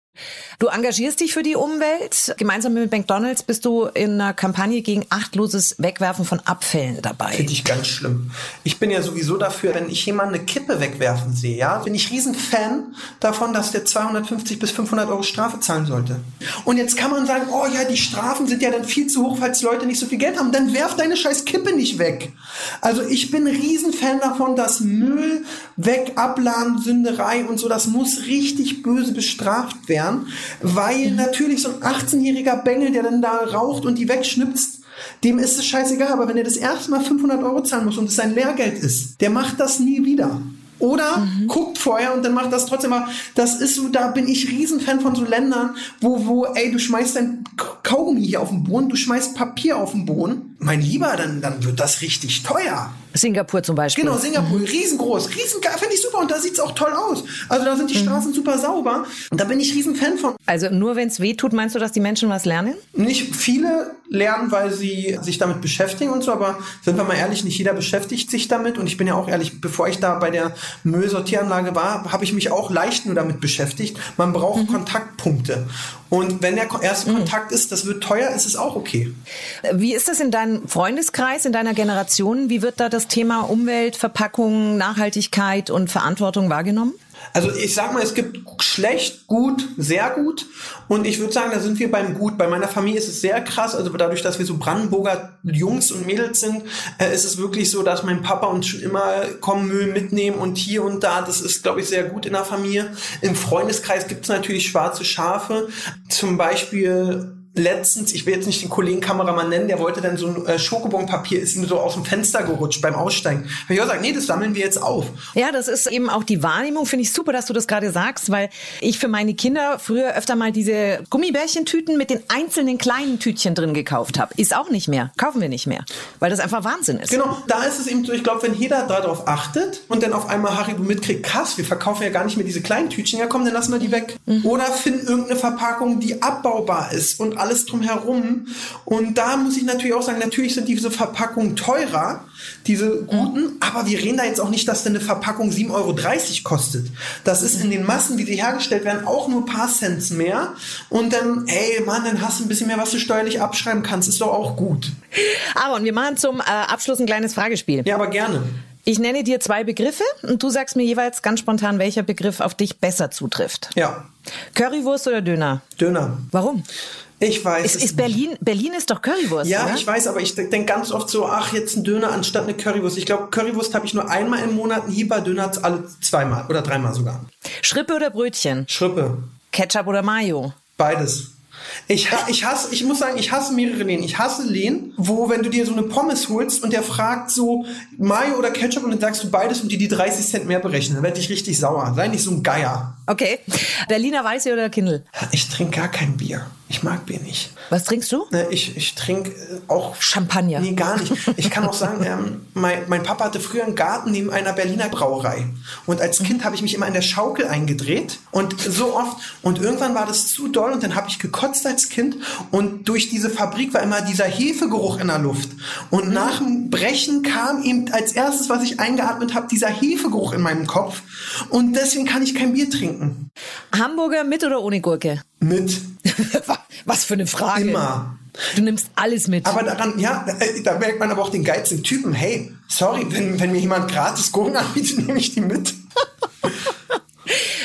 Du engagierst dich für die Umwelt. Gemeinsam mit McDonald's bist du in einer Kampagne gegen achtloses Wegwerfen von Abfällen dabei. Finde ich ganz schlimm. Ich bin ja sowieso dafür, wenn ich jemanden eine Kippe wegwerfen sehe, ja, bin ich riesen Fan davon, dass der 250 bis 500 Euro Strafe zahlen sollte. Und jetzt kann man sagen, oh ja, die Strafen sind ja dann viel zu hoch, falls Leute nicht so viel Geld haben. Dann werf deine scheiß Kippe nicht weg. Also ich bin ein riesen Fan davon, dass Müll weg, Abladen, Sünderei und so, das muss richtig böse bestraft werden. Kennenlernen, weil natürlich so ein 18-jähriger Bengel, der dann da raucht und die wegschnipst, dem ist es scheißegal. Aber wenn er das erste Mal 500 Euro zahlen muss und es sein Lehrgeld ist, der macht das nie wieder. Oder mhm. guckt vorher und dann macht das trotzdem mal. Das ist so, da bin ich Riesenfan von so Ländern, wo, wo, ey, du schmeißt dein Kaugummi hier auf den Boden, du schmeißt Papier auf den Boden. Mein Lieber, dann, dann wird das richtig teuer. Singapur zum Beispiel. Genau, Singapur, mhm. riesengroß, riesengeil, finde ich super und da sieht's auch toll aus. Also da sind die mhm. Straßen super sauber und da bin ich Riesenfan von. Also nur wenn es weh tut, meinst du, dass die Menschen was lernen? Nicht viele lernen, weil sie sich damit beschäftigen und so, aber sind wir mal ehrlich, nicht jeder beschäftigt sich damit und ich bin ja auch ehrlich, bevor ich da bei der Müllsortieranlage war, habe ich mich auch leicht nur damit beschäftigt. Man braucht mhm. Kontaktpunkte und wenn der erste mhm. Kontakt ist, das wird teuer, ist es auch okay. Wie ist das in deinem Freundeskreis, in deiner Generation? Wie wird da das Thema Umwelt, Verpackung, Nachhaltigkeit und Verantwortung wahrgenommen? Also ich sag mal, es gibt schlecht, gut, sehr gut. Und ich würde sagen, da sind wir beim Gut. Bei meiner Familie ist es sehr krass. Also dadurch, dass wir so Brandenburger Jungs und Mädels sind, äh, ist es wirklich so, dass mein Papa uns schon immer kommen Müll mitnehmen und hier und da. Das ist, glaube ich, sehr gut in der Familie. Im Freundeskreis gibt es natürlich schwarze Schafe. Zum Beispiel letztens, ich will jetzt nicht den Kollegen Kameramann nennen, der wollte dann so ein äh, Schokobonpapier, ist ihm so aus dem Fenster gerutscht beim Aussteigen. Habe ich auch gesagt, nee, das sammeln wir jetzt auf. Ja, das ist eben auch die Wahrnehmung, finde ich super, dass du das gerade sagst, weil ich für meine Kinder früher öfter mal diese Gummibärchentüten mit den einzelnen kleinen Tütchen drin gekauft habe. Ist auch nicht mehr. Kaufen wir nicht mehr. Weil das einfach Wahnsinn ist. Genau, da ist es eben so, ich glaube, wenn jeder darauf achtet und dann auf einmal Haribo mitkriegt, krass, wir verkaufen ja gar nicht mehr diese kleinen Tütchen, ja komm, dann lassen wir die weg. Mhm. Oder finden irgendeine Verpackung, die abbaubar ist und alles drumherum. Und da muss ich natürlich auch sagen, natürlich sind diese Verpackungen teurer, diese guten, aber wir reden da jetzt auch nicht, dass denn eine Verpackung 7,30 Euro kostet. Das ist in den Massen, wie sie hergestellt werden, auch nur ein paar Cents mehr. Und dann, ey Mann, dann hast du ein bisschen mehr, was du steuerlich abschreiben kannst. Ist doch auch gut. Aaron, wir machen zum äh, Abschluss ein kleines Fragespiel. Ja, aber gerne. Ich nenne dir zwei Begriffe und du sagst mir jeweils ganz spontan, welcher Begriff auf dich besser zutrifft. Ja. Currywurst oder Döner? Döner. Warum? Ich weiß. Ist, ist Berlin, Berlin ist doch Currywurst. Ja, oder? ich weiß, aber ich denke ganz oft so, ach, jetzt ein Döner anstatt eine Currywurst. Ich glaube, Currywurst habe ich nur einmal im Monat, ein Hieber-Döner alle zweimal oder dreimal sogar. Schrippe oder Brötchen? Schrippe. Ketchup oder Mayo? Beides. Ich, ich hasse, ich muss sagen, ich hasse mehrere Läden. Ich hasse Läden, wo, wenn du dir so eine Pommes holst und der fragt so Mayo oder Ketchup und dann sagst du beides und die die 30 Cent mehr berechnen, dann werde ich richtig sauer. Sei nicht so ein Geier. Okay. Berliner Weiße oder Kindle? Ich trinke gar kein Bier. Ich mag Bier nicht. Was trinkst du? Ne, ich, ich trinke äh, auch Champagner. Nee, gar nicht. Ich kann auch sagen, ähm, mein, mein Papa hatte früher einen Garten neben einer Berliner Brauerei. Und als Kind habe ich mich immer in der Schaukel eingedreht. Und so oft. Und irgendwann war das zu doll und dann habe ich gekotzt als Kind. Und durch diese Fabrik war immer dieser Hefegeruch in der Luft. Und mhm. nach dem Brechen kam eben als erstes, was ich eingeatmet habe, dieser Hefegeruch in meinem Kopf. Und deswegen kann ich kein Bier trinken. Hamburger mit oder ohne Gurke? Mit. Was für eine Frage. Immer. Du nimmst alles mit. Aber daran, ja, da merkt man aber auch den geizigen Typen. Hey, sorry, wenn, wenn mir jemand gratis Gurken anbietet, nehme ich die mit.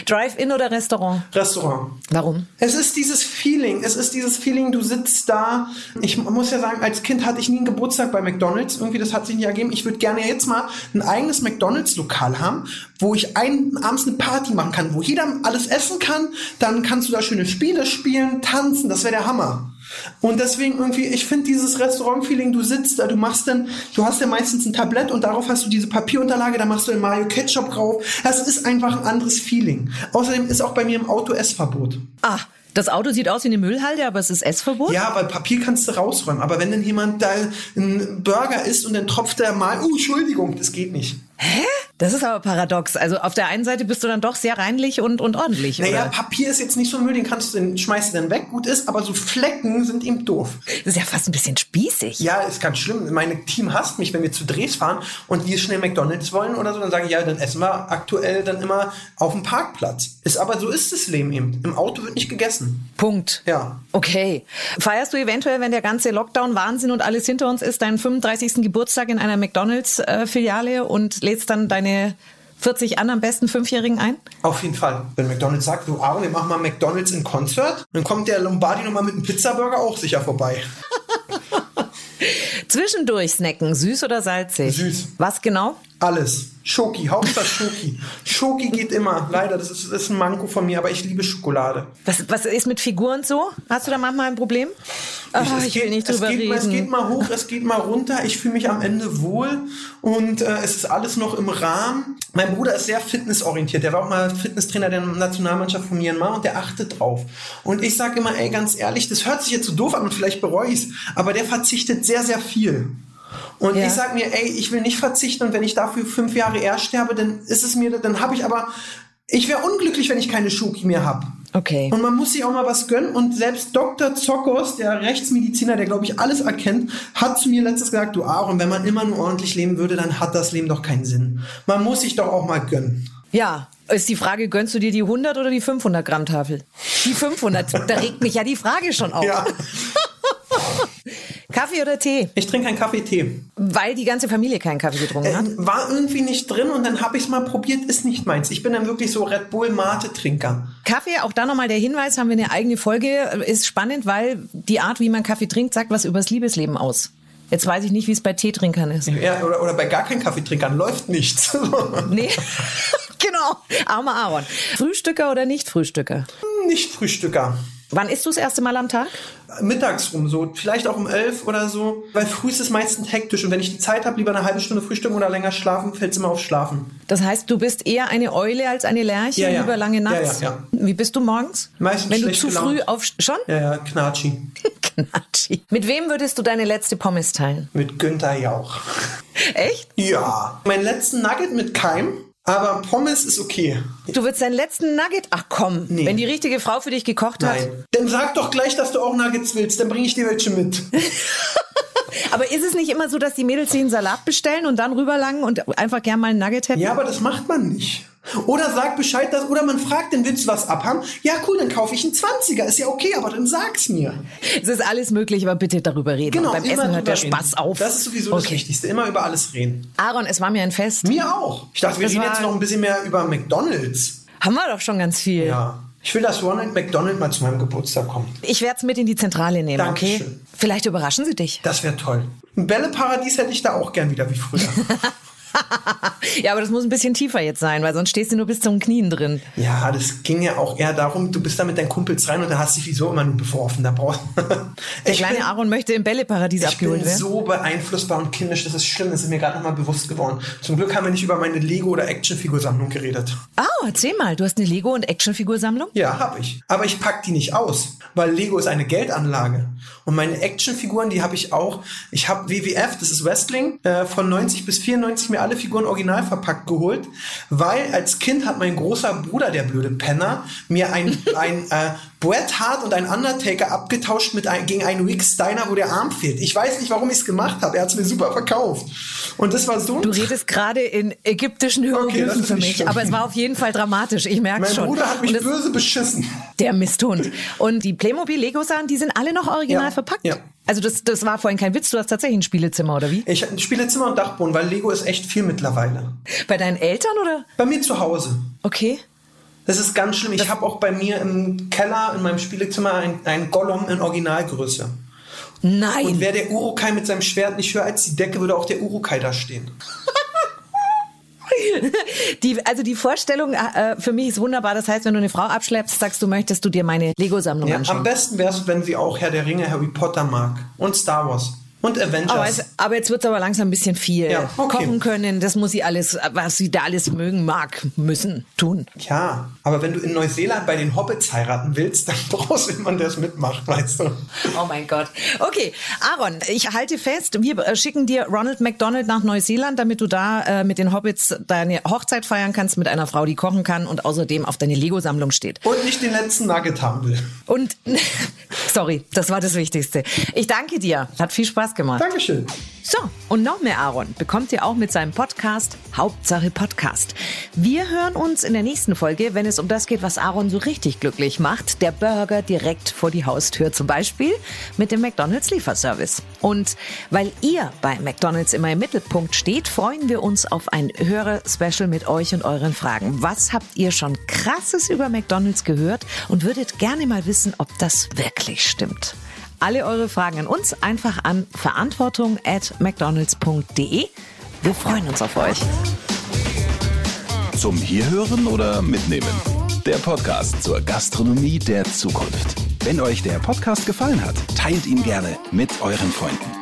Drive-In oder Restaurant? Restaurant. Warum? Es ist dieses Feeling. Es ist dieses Feeling, du sitzt da. Ich muss ja sagen, als Kind hatte ich nie einen Geburtstag bei McDonalds. Irgendwie, das hat sich nicht ergeben. Ich würde gerne jetzt mal ein eigenes McDonalds-Lokal haben, wo ich ein, abends eine Party machen kann, wo jeder alles essen kann. Dann kannst du da schöne Spiele spielen, tanzen. Das wäre der Hammer. Und deswegen irgendwie, ich finde dieses Restaurant-Feeling, du sitzt da, du machst dann, du hast ja meistens ein Tablett und darauf hast du diese Papierunterlage, da machst du den Mayo Ketchup drauf. Das ist einfach ein anderes Feeling. Außerdem ist auch bei mir im Auto Essverbot. Ah. Das Auto sieht aus wie eine Müllhalde, aber es ist Essverbot? Ja, weil Papier kannst du rausräumen. Aber wenn dann jemand da einen Burger isst und dann tropft der mal, oh, Entschuldigung, das geht nicht. Hä? Das ist aber paradox. Also auf der einen Seite bist du dann doch sehr reinlich und, und ordentlich. Naja, oder? Papier ist jetzt nicht so Müll, den kannst du, den schmeißt du dann weg, gut ist, aber so Flecken sind eben doof. Das ist ja fast ein bisschen spießig. Ja, ist ganz schlimm. Mein Team hasst mich, wenn wir zu Drehs fahren und wir schnell McDonalds wollen oder so, dann sage ich, ja, dann essen wir aktuell dann immer auf dem Parkplatz. Ist aber so ist das Leben eben. Im Auto wird nicht gegessen. Punkt. Ja. Okay. Feierst du eventuell, wenn der ganze Lockdown-Wahnsinn und alles hinter uns ist, deinen 35. Geburtstag in einer McDonalds-Filiale äh, und lädst dann deine 40 anderen besten Fünfjährigen ein? Auf jeden Fall. Wenn McDonalds sagt, du Aaron, wir machen mal McDonalds in Konzert, dann kommt der Lombardi nochmal mit einem Pizzaburger auch sicher vorbei. Zwischendurch snacken, süß oder salzig? Süß. Was genau? Alles. Schoki, Hauptsache Schoki. Schoki geht immer. Leider, das ist, das ist ein Manko von mir, aber ich liebe Schokolade. Was, was ist mit Figuren so? Hast du da manchmal ein Problem? Oh, es ich will geht- nicht es drüber geht, reden. Es geht mal hoch, es geht mal runter. Ich fühle mich am Ende wohl und äh, es ist alles noch im Rahmen. Mein Bruder ist sehr fitnessorientiert. Der war auch mal Fitnesstrainer der Nationalmannschaft von Myanmar und der achtet drauf. Und ich sage immer, ey, ganz ehrlich, das hört sich jetzt so doof an und vielleicht bereue ich es, aber der verzichtet sehr, sehr viel. Und Ja. ich sag mir, ey, ich will nicht verzichten und wenn ich dafür fünf Jahre eher sterbe, dann ist es mir, dann habe ich aber, ich wäre unglücklich, wenn ich keine Schoki mehr habe. Okay. Und man muss sich auch mal was gönnen. Und selbst Dr. Zokos, der Rechtsmediziner, der glaube ich alles erkennt, hat zu mir letztes gesagt, du Aaron, wenn man immer nur ordentlich leben würde, dann hat das Leben doch keinen Sinn. Man muss sich doch auch mal gönnen. Ja, ist die Frage, gönnst du dir die 100 oder die 500 Gramm Tafel? Die 500, da regt mich ja die Frage schon auf. Ja, Kaffee oder Tee? ich trinke keinen Kaffee, Tee. Weil die ganze Familie keinen Kaffee getrunken hat. Äh, war irgendwie nicht drin und dann habe ich es mal probiert, ist nicht meins. Ich bin dann wirklich so Red Bull Mate Trinker. Kaffee, auch da nochmal der Hinweis, haben wir eine eigene Folge, ist spannend, weil die Art, wie man Kaffee trinkt, sagt was übers Liebesleben aus. Jetzt weiß ich nicht, wie es bei Teetrinkern ist. Ja, oder, oder bei gar keinen Kaffeetrinkern läuft nichts. Nee, genau. Armer Aaron. Frühstücker oder nicht Frühstücker? Wann isst du das erste Mal am Tag? Mittags rum, so vielleicht auch um elf oder so. Weil früh ist es meistens hektisch und wenn ich die Zeit habe, lieber eine halbe Stunde frühstücken oder länger schlafen, fällt es immer auf Schlafen. Das heißt, du bist eher eine Eule als eine Lerche Ja, ja. über lange Ja, nachts? ja, ja. Wie bist du morgens? Meistens Wenn du zu früh gelaunt. auf schon? Ja, ja, Knatschi. Knatschi. Mit wem würdest du deine letzte Pommes teilen? Mit Günther Jauch. Echt? Ja. Meinen letzten Nugget mit Keim, aber Pommes ist okay. Du würdest deinen letzten Nugget? Ach komm, Nee. wenn die richtige Frau für dich gekocht hat. Nein. Dann sag doch gleich, dass du auch Nuggets willst, dann bringe ich dir welche mit. Aber ist es nicht immer so, dass die Mädels sich einen Salat bestellen und dann rüberlangen und einfach gern mal ein Nugget hätten? Ja, aber das macht man nicht. Oder sag Bescheid, dass, oder man fragt, dann willst du was abhaben? Ja, cool, dann kaufe ich einen 20er. Ist ja okay, aber dann sag's mir. Es ist alles möglich, aber bitte darüber reden. Genau, und beim Essen hört der drüber Spaß reden. auf. Das ist sowieso das Okay. Wichtigste. Immer über alles reden. Aaron, es war mir ein Fest. Mir auch. Ich dachte, wir Das reden jetzt noch ein bisschen mehr über McDonalds. Haben wir doch schon ganz viel. Ja. Ich will, dass Ronald McDonald mal zu meinem Geburtstag kommt. Ich werde es mit in die Zentrale nehmen, okay? Dankeschön. Vielleicht überraschen sie dich. Das wäre toll. Ein Bälleparadies hätte ich da auch gern wieder wie früher. ja, aber das muss ein bisschen tiefer jetzt sein, weil sonst stehst du nur bis zum Knien drin. ja, das ging ja auch eher darum, du bist da mit deinen Kumpels rein und da hast dich wieso immer nur beworfen. Da brauchst Der kleine Aaron möchte im Bälleparadies Ich abgeholt bin werden. so beeinflussbar und kindisch, das ist schlimm, das ist mir gerade nochmal bewusst geworden. Zum Glück haben wir nicht über meine Lego- oder Actionfigursammlung geredet. Oh, erzähl mal, du hast eine Lego- und Actionfigursammlung? Ja, habe ich. Aber ich pack die nicht aus, weil Lego ist eine Geldanlage. Und meine Actionfiguren, die habe ich auch. Ich habe WWF, das ist Wrestling, äh, von 90 bis 94 mir alle Figuren original verpackt geholt, weil als Kind hat mein großer Bruder, der blöde Penner, mir ein, ein äh, Bret Hart und ein Undertaker abgetauscht mit ein, gegen einen Rick Steiner, wo der Arm fehlt. Ich weiß nicht, warum ich es gemacht habe. Er hat es mir super verkauft. Und das war so. Du redest gerade in ägyptischen Hieroglyphen ist für mich, schlimm. aber es war auf jeden Fall dramatisch. Ich merke mein schon. Bruder hat mich böse beschissen. Der Misthund. Und die Playmobil-Lego-Sachen, die sind alle noch original Ja, verpackt? ja. Also das, das war vorhin kein Witz, du hast tatsächlich ein Spielezimmer, oder wie? Ich spiele Zimmer und Dachboden, weil Lego ist echt viel mittlerweile. Bei deinen Eltern, oder? Bei mir zu Hause. Okay. Das ist ganz schlimm. Ich habe auch bei mir im Keller in meinem Spielezimmer ein, ein Gollum in Originalgröße. Nein. Und wäre der Urukai mit seinem Schwert nicht höher als die Decke, würde auch der Urukai da stehen. Die, also die Vorstellung äh, für mich ist wunderbar. Das heißt, wenn du eine Frau abschleppst, sagst du, möchtest du dir meine Lego-Sammlung Ja, anschauen. am besten wäre es, wenn sie auch Herr der Ringe, Harry Potter mag. Und Star Wars. Und Avengers. Aber, es, aber jetzt wird es aber langsam ein bisschen viel. Ja, okay. Kochen können, das muss sie alles, was sie da alles mögen, mag, müssen, tun. ja, aber wenn du in Neuseeland bei den Hobbits heiraten willst, dann brauchst du jemanden, der es mitmacht, weißt du. Oh mein Gott. Okay, Aaron, ich halte fest, wir äh, schicken dir Ronald McDonald nach Neuseeland, damit du da äh, mit den Hobbits deine Hochzeit feiern kannst mit einer Frau, die kochen kann und außerdem auf deine Lego-Sammlung steht. Und nicht den letzten Nugget haben will. Und, sorry, das war das Wichtigste. Ich danke dir. Hat viel Spaß gemacht. Dankeschön. So, und noch mehr Aaron bekommt ihr auch mit seinem Podcast Hauptsache Podcast. Wir hören uns in der nächsten Folge, wenn es um das geht, was Aaron so richtig glücklich macht. Der Burger direkt vor die Haustür zum Beispiel mit dem McDonald's Lieferservice. Und weil ihr bei McDonald's immer im Mittelpunkt steht, freuen wir uns auf ein Hörer-Special mit euch und euren Fragen. Was habt ihr schon krasses über McDonald's gehört und würdet gerne mal wissen, ob das wirklich stimmt? Alle eure Fragen an uns einfach an verantwortung at mcdonalds.de. Wir freuen uns auf euch. Zum Hierhören oder Mitnehmen? Der Podcast zur Gastronomie der Zukunft. Wenn euch der Podcast gefallen hat, teilt ihn gerne mit euren Freunden.